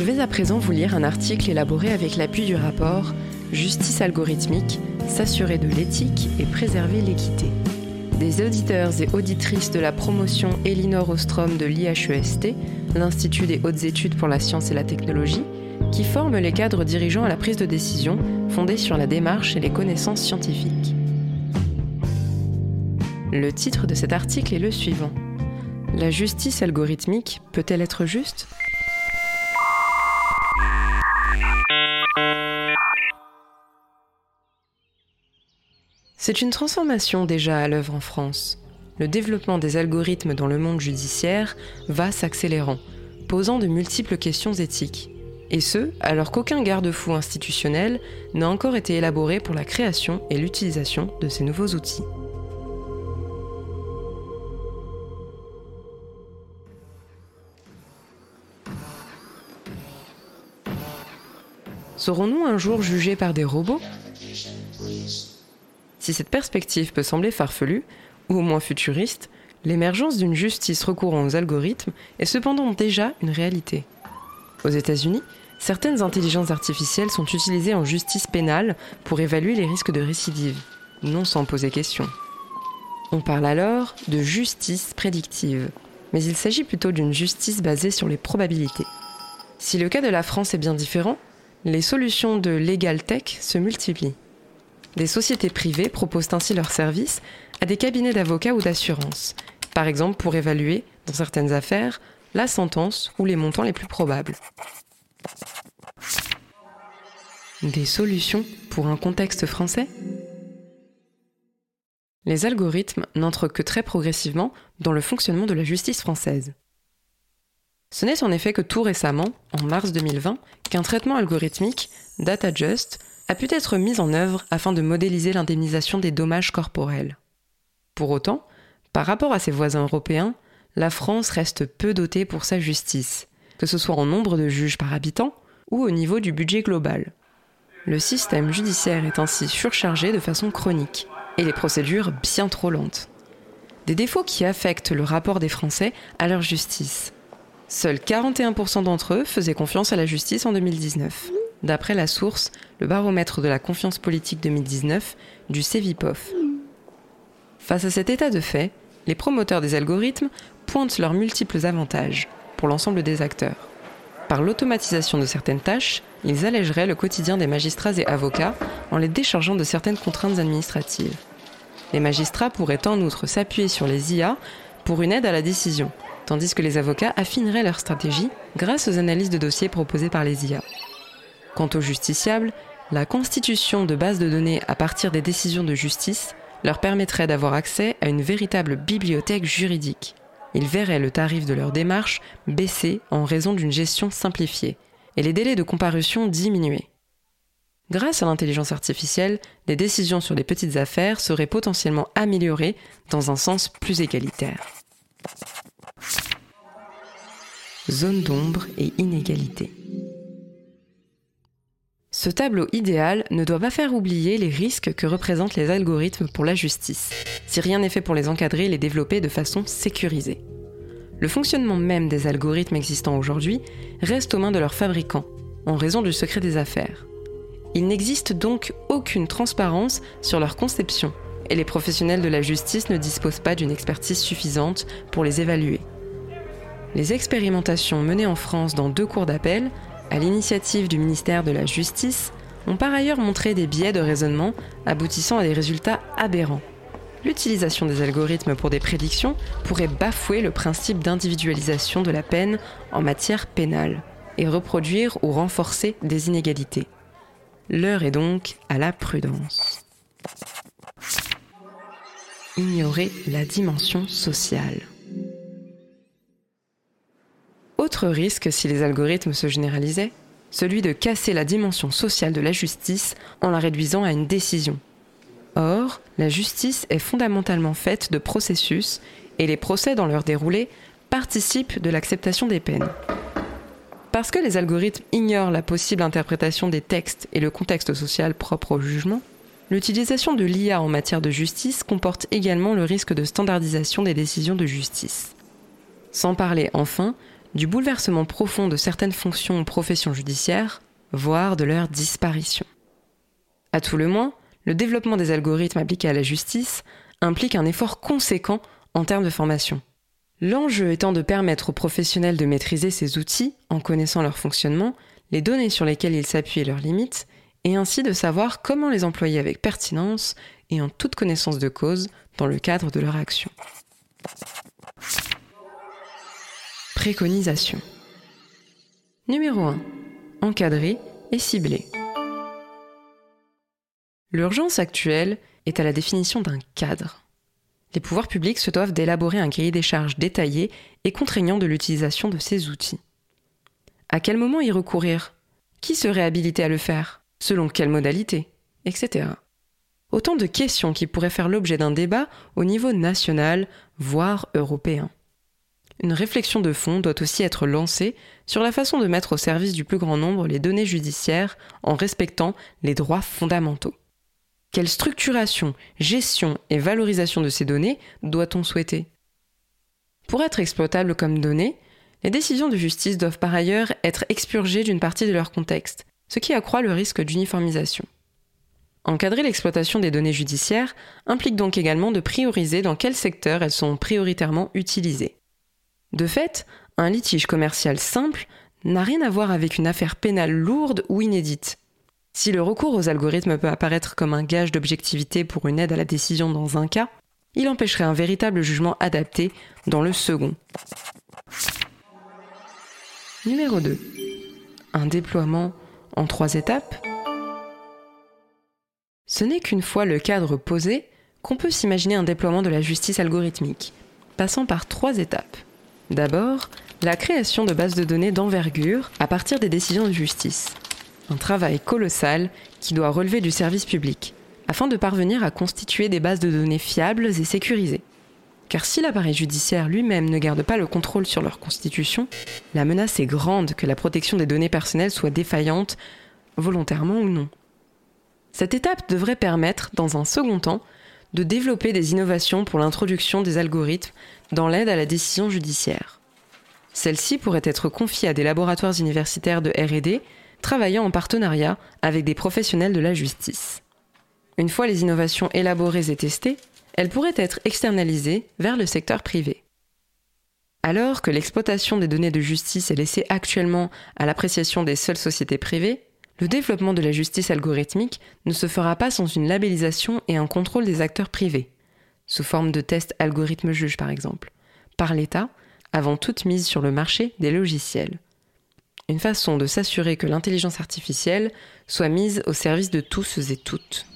Je vais à présent vous lire un article élaboré avec l'appui du rapport Justice algorithmique, s'assurer de l'éthique et préserver l'équité. Des auditeurs et auditrices de la promotion Elinor Ostrom de l'IHEST, l'Institut des hautes études pour la science et la technologie, qui forment les cadres dirigeants à la prise de décision fondée sur la démarche et les connaissances scientifiques. Le titre de cet article est le suivant. La justice algorithmique peut-elle être juste? C'est une transformation déjà à l'œuvre en France. Le développement des algorithmes dans le monde judiciaire va s'accélérant, posant de multiples questions éthiques. Et ce, alors qu'aucun garde-fou institutionnel n'a encore été élaboré pour la création et l'utilisation de ces nouveaux outils. Serons-nous un jour jugés par des robots? Si cette perspective peut sembler farfelue, ou au moins futuriste, l'émergence d'une justice recourant aux algorithmes est cependant déjà une réalité. Aux États-Unis, certaines intelligences artificielles sont utilisées en justice pénale pour évaluer les risques de récidive, non sans poser question. On parle alors de justice prédictive, mais il s'agit plutôt d'une justice basée sur les probabilités. Si le cas de la France est bien différent, les solutions de legal tech se multiplient. Des sociétés privées proposent ainsi leurs services à des cabinets d'avocats ou d'assurance, par exemple pour évaluer, dans certaines affaires, la sentence ou les montants les plus probables. Des solutions pour un contexte français? Les algorithmes n'entrent que très progressivement dans le fonctionnement de la justice française. Ce n'est en effet que tout récemment, en mars 2020, qu'un traitement algorithmique, DataJust, a pu être mis en œuvre afin de modéliser l'indemnisation des dommages corporels. Pour autant, par rapport à ses voisins européens, la France reste peu dotée pour sa justice, que ce soit en nombre de juges par habitant ou au niveau du budget global. Le système judiciaire est ainsi surchargé de façon chronique, et les procédures bien trop lentes. Des défauts qui affectent le rapport des Français à leur justice. Seuls 41% d'entre eux faisaient confiance à la justice en 2019, d'après la source, le baromètre de la confiance politique 2019 du CEVIPOF. Face à cet état de fait, les promoteurs des algorithmes pointent leurs multiples avantages pour l'ensemble des acteurs. Par l'automatisation de certaines tâches, ils allégeraient le quotidien des magistrats et avocats en les déchargeant de certaines contraintes administratives. Les magistrats pourraient en outre s'appuyer sur les IA pour une aide à la décision, tandis que les avocats affineraient leur stratégie grâce aux analyses de dossiers proposées par les IA. Quant aux justiciables, la constitution de bases de données à partir des décisions de justice leur permettrait d'avoir accès à une véritable bibliothèque juridique. Ils verraient le tarif de leur démarche baisser en raison d'une gestion simplifiée et les délais de comparution diminuer. Grâce à l'intelligence artificielle, les décisions sur les petites affaires seraient potentiellement améliorées dans un sens plus égalitaire. Zone d'ombre et inégalité. Ce tableau idéal ne doit pas faire oublier les risques que représentent les algorithmes pour la justice, si rien n'est fait pour les encadrer et les développer de façon sécurisée. Le fonctionnement même des algorithmes existants aujourd'hui reste aux mains de leurs fabricants, en raison du secret des affaires. Il n'existe donc aucune transparence sur leur conception, et les professionnels de la justice ne disposent pas d'une expertise suffisante pour les évaluer. Les expérimentations menées en France dans deux cours d'appel à l'initiative du ministère de la Justice, ont par ailleurs montré des biais de raisonnement aboutissant à des résultats aberrants. L'utilisation des algorithmes pour des prédictions pourrait bafouer le principe d'individualisation de la peine en matière pénale et reproduire ou renforcer des inégalités. L'heure est donc à la prudence. Ignorer la dimension sociale. Autre risque si les algorithmes se généralisaient, celui de casser la dimension sociale de la justice en la réduisant à une décision. Or, la justice est fondamentalement faite de processus et les procès dans leur déroulé participent de l'acceptation des peines. Parce que les algorithmes ignorent la possible interprétation des textes et le contexte social propre au jugement, l'utilisation de l'IA en matière de justice comporte également le risque de standardisation des décisions de justice. Sans parler enfin du bouleversement profond de certaines fonctions ou professions judiciaires, voire de leur disparition. À tout le moins, le développement des algorithmes appliqués à la justice implique un effort conséquent en termes de formation. L'enjeu étant de permettre aux professionnels de maîtriser ces outils en connaissant leur fonctionnement, les données sur lesquelles ils s'appuient et leurs limites, et ainsi de savoir comment les employer avec pertinence et en toute connaissance de cause dans le cadre de leur action. Préconisation. Numéro 1. Encadrer et cibler. L'urgence actuelle est à la définition d'un cadre. Les pouvoirs publics se doivent d'élaborer un cahier des charges détaillé et contraignant de l'utilisation de ces outils. À quel moment y recourir? Qui serait habilité à le faire? Selon quelle modalité? Etc. Autant de questions qui pourraient faire l'objet d'un débat au niveau national, voire européen. Une réflexion de fond doit aussi être lancée sur la façon de mettre au service du plus grand nombre les données judiciaires en respectant les droits fondamentaux. Quelle structuration, gestion et valorisation de ces données doit-on souhaiter? Pour être exploitables comme données, les décisions de justice doivent par ailleurs être expurgées d'une partie de leur contexte, ce qui accroît le risque d'uniformisation. Encadrer l'exploitation des données judiciaires implique donc également de prioriser dans quel secteur elles sont prioritairement utilisées. De fait, un litige commercial simple n'a rien à voir avec une affaire pénale lourde ou inédite. Si le recours aux algorithmes peut apparaître comme un gage d'objectivité pour une aide à la décision dans un cas, il empêcherait un véritable jugement adapté dans le second. Numéro 2. Un déploiement en trois étapes Ce n'est qu'une fois le cadre posé qu'on peut s'imaginer un déploiement de la justice algorithmique, passant par trois étapes. D'abord, la création de bases de données d'envergure à partir des décisions de justice un travail colossal qui doit relever du service public, afin de parvenir à constituer des bases de données fiables et sécurisées. Car si l'appareil judiciaire lui-même ne garde pas le contrôle sur leur constitution, la menace est grande que la protection des données personnelles soit défaillante, volontairement ou non. Cette étape devrait permettre, dans un second temps, de développer des innovations pour l'introduction des algorithmes dans l'aide à la décision judiciaire. Celle-ci pourrait être confiée à des laboratoires universitaires de RD travaillant en partenariat avec des professionnels de la justice. Une fois les innovations élaborées et testées, elles pourraient être externalisées vers le secteur privé. Alors que l'exploitation des données de justice est laissée actuellement à l'appréciation des seules sociétés privées, le développement de la justice algorithmique ne se fera pas sans une labellisation et un contrôle des acteurs privés, sous forme de tests algorithmes juges par exemple, par l'État, avant toute mise sur le marché des logiciels une façon de s'assurer que l'intelligence artificielle soit mise au service de tous et toutes.